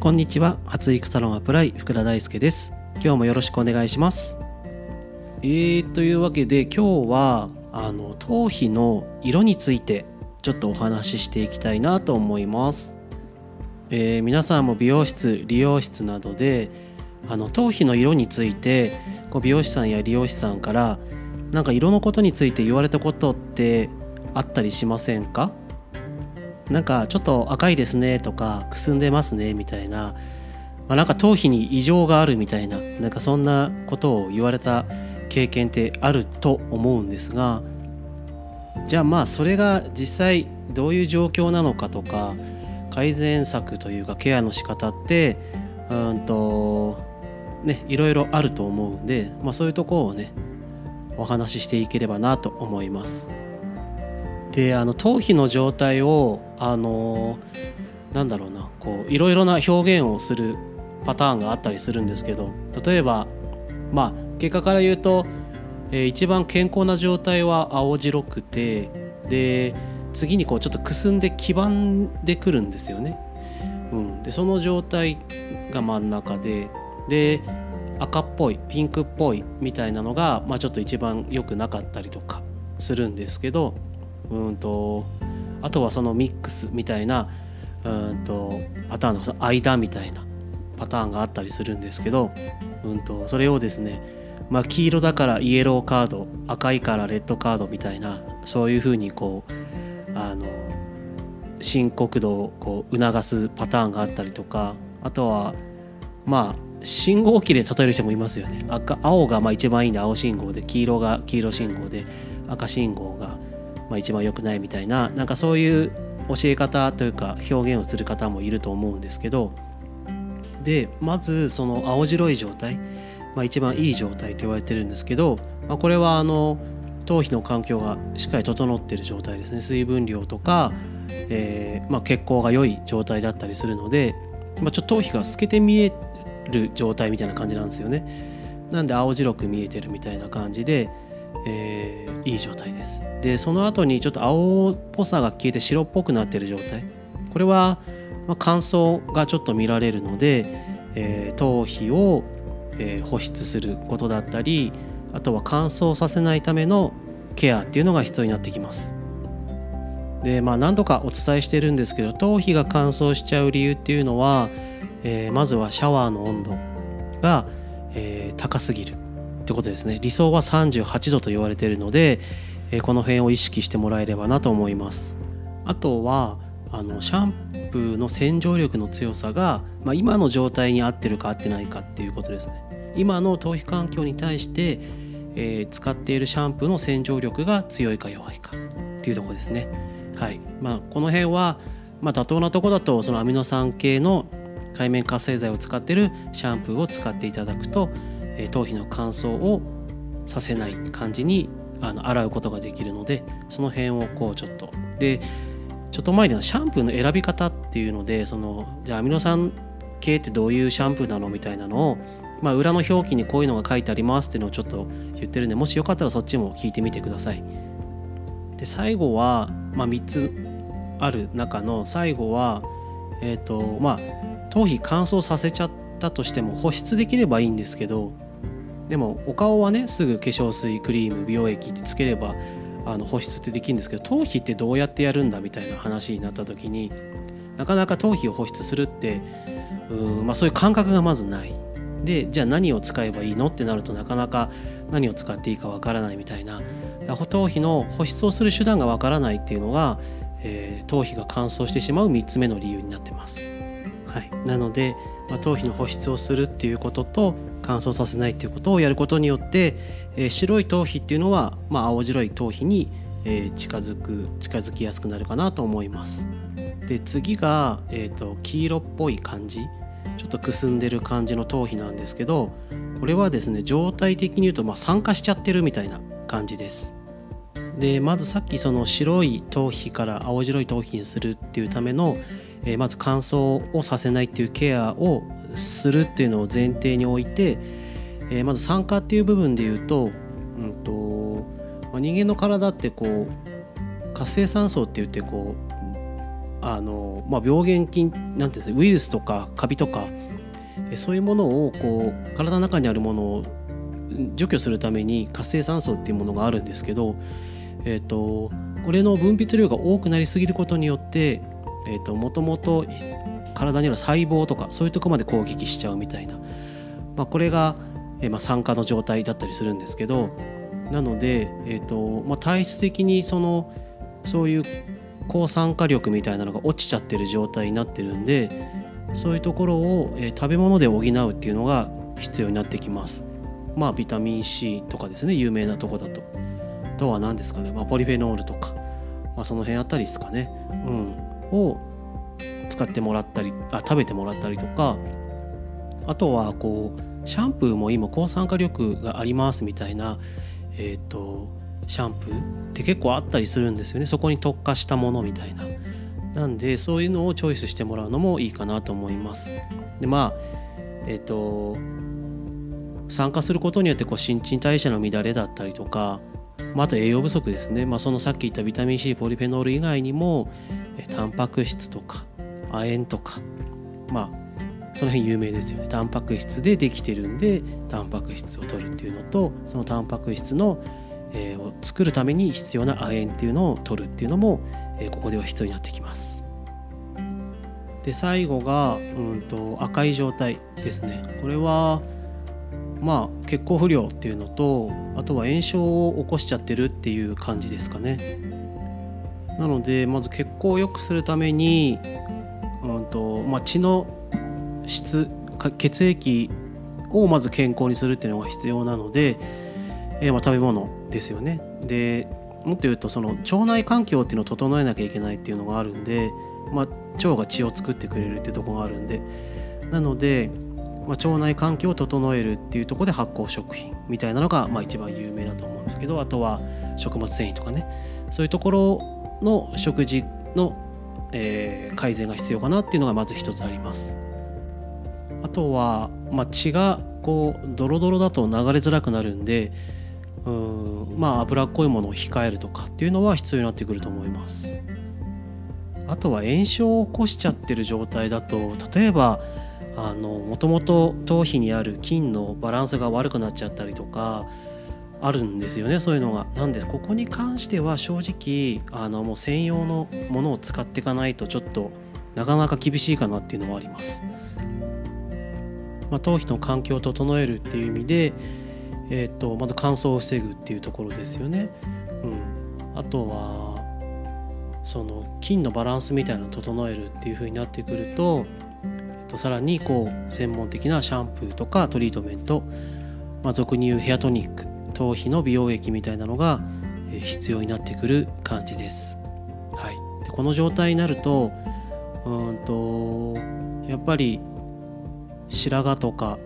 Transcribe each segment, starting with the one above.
こんにちは。発育サロンアプライ福田大輔です。今日もよろしくお願いします。えー、というわけで今日はあの頭皮の色についてちょっとお話ししていきたいなと思います、えー、皆さんも美容室理容室などであの頭皮の色についてこう美容師さんや理容師さんからなんか色のことについて言われたことってあったりしませんか？なんかちょっと赤いですねとかくすんでますねみたいな、まあ、なんか頭皮に異常があるみたいななんかそんなことを言われた経験ってあると思うんですがじゃあまあそれが実際どういう状況なのかとか改善策というかケアの仕方ってうんとねいろいろあると思うんで、まあ、そういうとこをねお話ししていければなと思います。であの頭皮の状態をあのなんだろうなこういろいろな表現をするパターンがあったりするんですけど例えばまあ結果から言うと、えー、一番健康な状態は青白くてで次にこうちょっとくすんで黄ばんでくるんですよね。うん、でその状態が真ん中でで赤っぽいピンクっぽいみたいなのが、まあ、ちょっと一番良くなかったりとかするんですけどうんとあとはそのミックスみたいなうんとパターンの間みたいなパターンがあったりするんですけど、うんとそれをですね、まあ、黄色だからイエローカード赤いからレッドカードみたいなそういうふうにこうあの深刻度をこう促すパターンがあったりとかあとはまあ信号機で例える人もいますよね。赤青がまあ一番いいんで青信号で黄色が黄色信号で赤信号がまあ、一番良くないみたいななんかそういう教え方というか表現をする方もいると思うんですけどでまずその青白い状態、まあ、一番いい状態と言われてるんですけど、まあ、これはあの頭皮の環境がしっかり整ってる状態ですね。水分量とか、えー、まあ、血行が良い状態だったりするので、まあ、ちょっと頭皮が透けて見える状態みたいな感じなんですよね。なんで青白く見えてるみたいな感じで、えー、いい状態です。でその後にちょっと青っぽさが消えて白っぽくなってる状態。これは乾燥がちょっと見られるので、えー、頭皮を、えー、保湿することだったりあとは乾燥させないためのケアっていうのが必要になってきます。でまあ何度かお伝えしてるんですけど頭皮が乾燥しちゃう理由っていうのは、えー、まずはシャワーの温度が、えー、高すぎる。ってことですね。理想は38度と言われているので、えこの辺を意識してもらえればなと思います。あとはあのシャンプーの洗浄力の強さが、まあ、今の状態に合ってるか合ってないかっていうことですね。今の頭皮環境に対して、えー、使っているシャンプーの洗浄力が強いか弱いかっていうとこですね。はい。まあこの辺は、まあ、妥当なとこだとそのアミノ酸系の界面活性剤を使ってるシャンプーを使っていただくとえ頭皮の乾燥をさせない感じにあの洗うことができるのでその辺をこうちょっとでちょっと前でのシャンプーの選び方っていうのでそのじゃあアミノ酸系ってどういうシャンプーなのみたいなのを、まあ、裏の表記にこういうのが書いてありますっていうのをちょっと言ってるんでもしよかったらそっちも聞いてみてください。で最後は、まあ、3つある中の最後はえっ、ー、とまあ頭皮乾燥させちゃったとしても保湿できればいいんですけどでもお顔はねすぐ化粧水クリーム美容液ってつければあの保湿ってできるんですけど頭皮ってどうやってやるんだみたいな話になった時になかなか頭皮を保湿するってうん、まあ、そういう感覚がまずない。でじゃあ何を使えばいいのってなるとなかなか何を使っていいかわからないみたいな。頭皮の保湿をする手段がわからないっていうのが、えー、頭皮が乾燥してしまう3つ目の理由になってます。はい、なので、まあ、頭皮の保湿をするっていうことと乾燥させないっていうことをやることによって、えー、白い頭皮っていうのは、まあ、青白い頭皮に、えー、近づく近づきやすくなるかなと思います。で次が、えーと、黄色っぽい感じちょっとくすんでる感じの頭皮なんですけどこれはですね状態的に言うと、まあ、酸化しちゃってるみたいな感じです。でまずさっきその白い頭皮から青白い頭皮にするっていうための、えー、まず乾燥をさせないっていうケアをするっていうのを前提に置いて、えー、まず酸化っていう部分で言うと,、うんとまあ、人間の体ってこう活性酸素って言ってこうあの、まあ、病原菌なんていうんですかウイルスとかカビとかそういうものをこう体の中にあるものを除去するために活性酸素っていうものがあるんですけど、えーと、これの分泌量が多くなりすぎることによってもともと体にある細胞とかそういうとこまで攻撃しちゃうみたいな、まあ、これが、えー、まあ、酸化の状態だったりするんですけど。なので、えーとまあ、体質的にそのそういう抗酸化力みたいなのが落ちちゃってる状態になってるんでそういうところを、えー、食べ物で補うっていうのが必要になってきます。まあビタミン C とかですね有名なとこだと。あとは何ですかね、まあ、ポリフェノールとか、まあ、その辺あたりですかね、うん、を使ってもらったりあ食べてもらったりとかあとはこうシャンプーも今抗酸化力がありますみたいなえっ、ー、とシャンプーって結構あったりするんですよね。そこに特化したものみたいな。なんでそういうのをチョイスしてもらうのもいいかなと思います。でまあえっ、ー、と酸化することによってこう新陳代謝の乱れだったりとか、まあ、と栄養不足ですね、まあ、そのさっき言ったビタミン C ポリフェノール以外にもタンパク質とか亜鉛とかまあその辺有名ですよねタンパク質でできてるんでタンパク質を取るっていうのとそのタンパク質のえー、を作るために必要な亜鉛っていうのを取るっていうのも、えー、ここでは必要になってきます。で最後が、うんと、赤い状態ですね。これはまあ血行不良っていうのとあとは炎症を起こしちゃってるっていう感じですかね。なのでまず血行を良くするために、うんとまあ、血の質血液をまず健康にするっていうのが必要なので、えー、まあ食べ物ですよね。でもっと言うとその腸内環境っていうのを整えなきゃいけないっていうのがあるんで、まあ、腸が血を作ってくれるっていうとこがあるんでなので、まあ、腸内環境を整えるっていうとこで発酵食品みたいなのが、まあ、一番有名だと思うんですけどあとは食物繊維とかねそういうところの食事の、えー、改善が必要かなっていうのがまず一つあります。あとは、まあ、血がこうドロドロだと流れづらくなるんでうんまあ脂っこいものを控えるとかっていうのは必要になってくると思いますあとは炎症を起こしちゃってる状態だと例えばもともと頭皮にある菌のバランスが悪くなっちゃったりとかあるんですよねそういうのが。なんでここに関しては正直あのもう専用のものを使っていかないとちょっとなかなか厳しいかなっていうのはあります。まあ、頭皮の環境を整えるっていう意味でえーと、まず乾燥を防ぐっていうところですよね。うん、あとはその菌のバランスみたいなのを整えるっていう風になってくると、えー、とさらにこう専門的なシャンプーとかトリートメント、まあ、俗に言うヘアトニック頭皮の美容液みたいなのが必要になってくる感じです。はい、でこの状態になるとうんとやっぱり白髪とか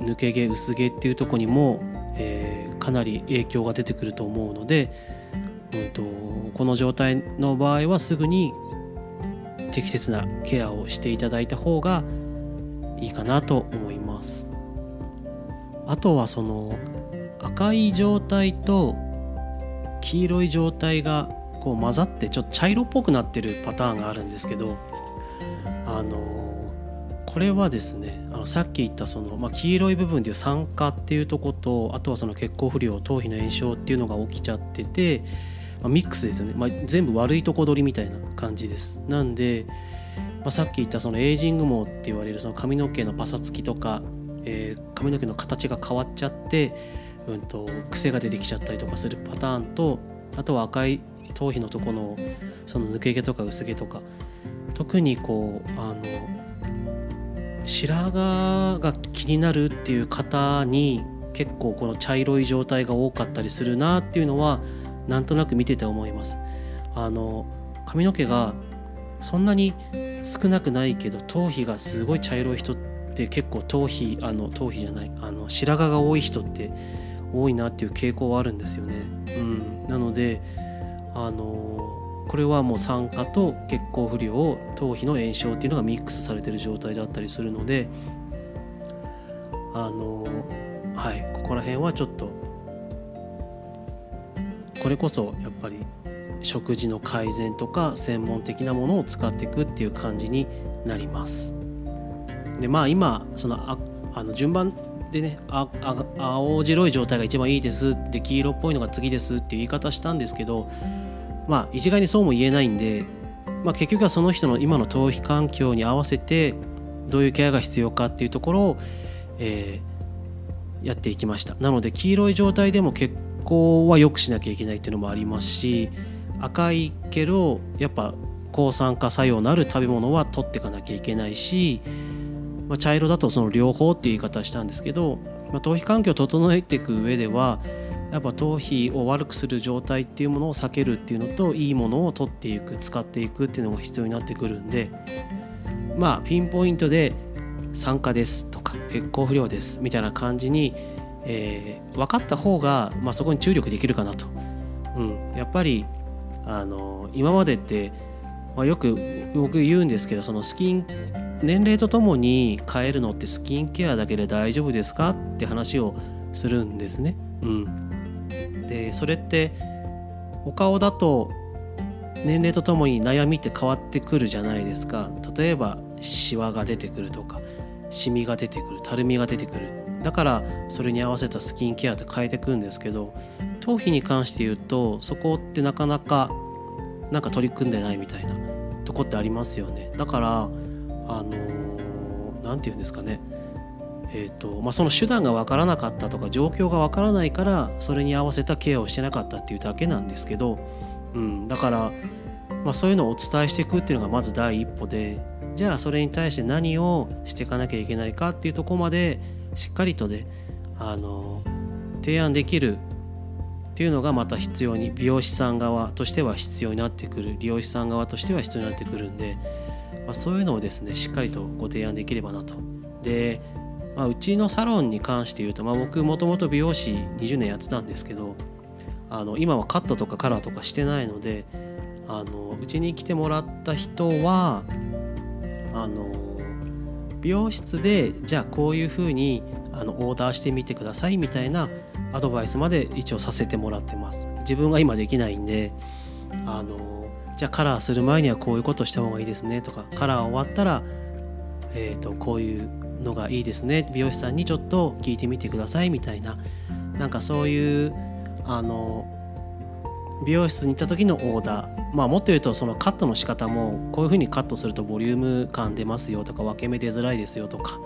抜け毛薄毛っていうとこにもえー、かなり影響が出てくると思うので、うんと、この状態の場合はすぐに適切なケアをしていただいた方がいいかなと思います。あとはその赤い状態と黄色い状態がこう混ざってちょっと茶色っぽくなってるパターンがあるんですけどあのこれはですねあのさっき言ったその、まあ、黄色い部分でいう酸化っていうとことあとはその血行不良頭皮の炎症っていうのが起きちゃってて、まあ、ミックスですよね、まあ、全部悪いとこ取りみたいな感じです。なんで、まあ、さっき言ったそのエイジング毛って言われるその髪の毛のパサつきとか、えー、髪の毛の形が変わっちゃって、うんと、癖が出てきちゃったりとかするパターンとあとは赤い頭皮のとこのその抜け毛とか薄毛とか特にこうあの白髪が気になるっていう方に結構この茶色い状態が多かったりするなっていうのはなんとなく見てて思います。あの髪の毛がそんなに少なくないけど頭皮がすごい茶色い人って結構頭皮あの頭皮じゃないあの白髪が多い人って多いなっていう傾向はあるんですよね。うん、なのであのこれはもう酸化と血行不良頭皮の炎症っていうのがミックスされてる状態だったりするのであのはい。ここら辺はちょっとこれこそやっぱり食事の改善とか専門的なものを使っていくっていう感じになります。でまあ今そのああの順番でねああ青白い状態が一番いいですで黄色っぽいのが次ですっていう言い方したんですけどまあ一概にそうも言えないんで、まあ、結局はその人の今の頭皮環境に合わせてどういうケアが必要かっていうところを、えー、やっていきました。なので黄色い状態でも血行は良くしなきゃいけないっていうのもありますし赤いけどやっぱ抗酸化作用のある食べ物は取っていかなきゃいけないし、まあ、茶色だとその両方っていう言い方したんですけど、まあ、頭皮環境を整えていく上ではやっぱ頭皮を悪くする状態っていうものを避けるっていうのといいものを取っていく使っていくっていうのが必要になってくるんでまあピンポイントで酸化ですとか血行不良ですみたいな感じに、えー、分かった方が、まあ、そこに注力できるかなと。うん、やっぱりあの今までって、まあ、よく僕言うんですけどそのスキン年齢とともに変えるのってスキンケアだけで大丈夫ですかって話をするんですね。うん、でそれってお顔だと年齢とともに悩みって変わってくるじゃないですか。例えばシワが出てくるとかシミが出てくるたるみが出てくる。だからそれに合わせたスキンケアって変えてくんですけど頭皮に関して言うとそこってなかなかなんか取り組んでないみたいなとこってありますよね。だからあの何、て言うんですかね。えーとまあ、その手段が分からなかったとか状況が分からないからそれに合わせたケアをしてなかったっていうだけなんですけど、うん、だから、まあ、そういうのをお伝えしていくっていうのがまず第一歩でじゃあそれに対して何をしていかなきゃいけないかっていうとこまでしっかりとねあの提案できるっていうのがまた必要に美容師さん側としては必要になってくる利用師さん側としては必要になってくるんで、まあ、そういうのをですねしっかりとご提案できればなと。で、まあ、うちのサロンに関して言うと、まあ、僕もともと美容師20年やってたんですけどあの今はカットとかカラーとかしてないのであのうちに来てもらった人はあの美容室でじゃあこういうふうにあのオーダーしてみてくださいみたいなアドバイスまで一応させてもらってます自分が今できないんであのじゃあカラーする前にはこういうことした方がいいですねとかカラー終わったら、えーと、こういうのがいいですね。美容師さんにちょっと聞いてみてくださいみたいな。なんかそういうあの美容室に行った時のオーダー。まあもっと言うとそのカットの仕方もこういう風にカットするとボリューム感出ますよとか分け目出づらいですよとか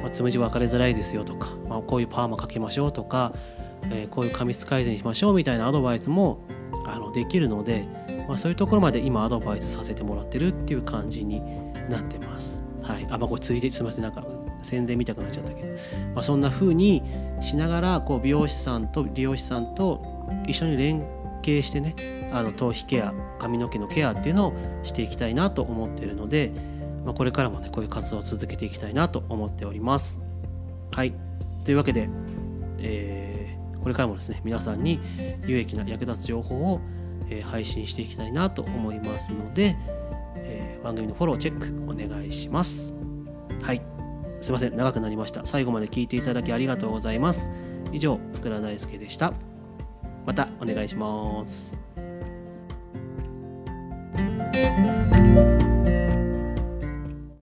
まあ、つむじ分かれづらいですよとか、まあ、こういうパーマかけましょうとか、えー、こういう髪質改善しましょうみたいなアドバイスもあのできるので、まあ、そういうところまで今アドバイスさせてもらってるっていう感じになってます。はい、あまあこれついですみませんなんか宣伝見たくなっちゃったけど、まあ、そんな風にしながらこう美容師さんと利用師さんと一緒に連携してねあの頭皮ケア髪の毛のケアっていうのをしていきたいなと思ってるので、まあ、これからもねこういう活動を続けていきたいなと思っております。はいというわけで、えー、これからもですね皆さんに有益な役立つ情報を、え、配信していきたいなと思いますので、えー、番組のフォローチェックお願いします。はい。すいません。長くなりました。最後まで聞いていただきありがとうございます。以上福田大輔でした。またお願いします。